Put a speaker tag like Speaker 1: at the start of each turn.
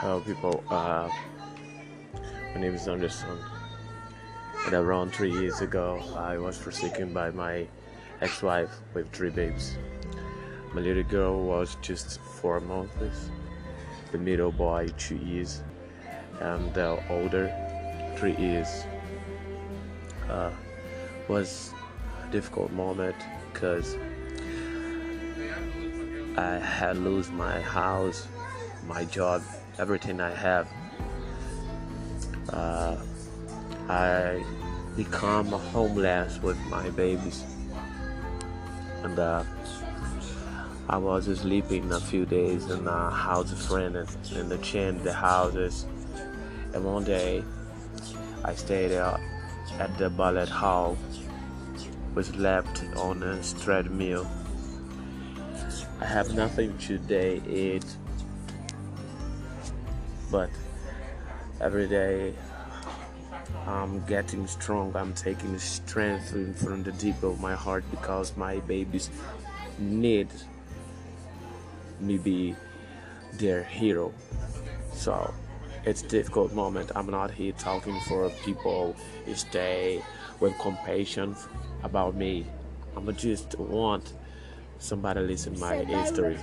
Speaker 1: Hello, people. Uh, my name is Anderson. And around three years ago, I was forsaken by my ex wife with three babes. My little girl was just four months, the middle boy, two years, and the older, three years. Uh, was a difficult moment because I had lose my house, my job, everything I have. Uh, I become homeless with my babies, and uh, I was sleeping a few days in a house friend in the chain the houses, and one day I stayed at the ballet hall, was left on a treadmill. I have nothing today eat, but every day I'm getting strong. I'm taking strength from the deep of my heart because my babies need me be their hero. So it's a difficult moment. I'm not here talking for people stay with compassion about me. I'm just want somebody listen my history.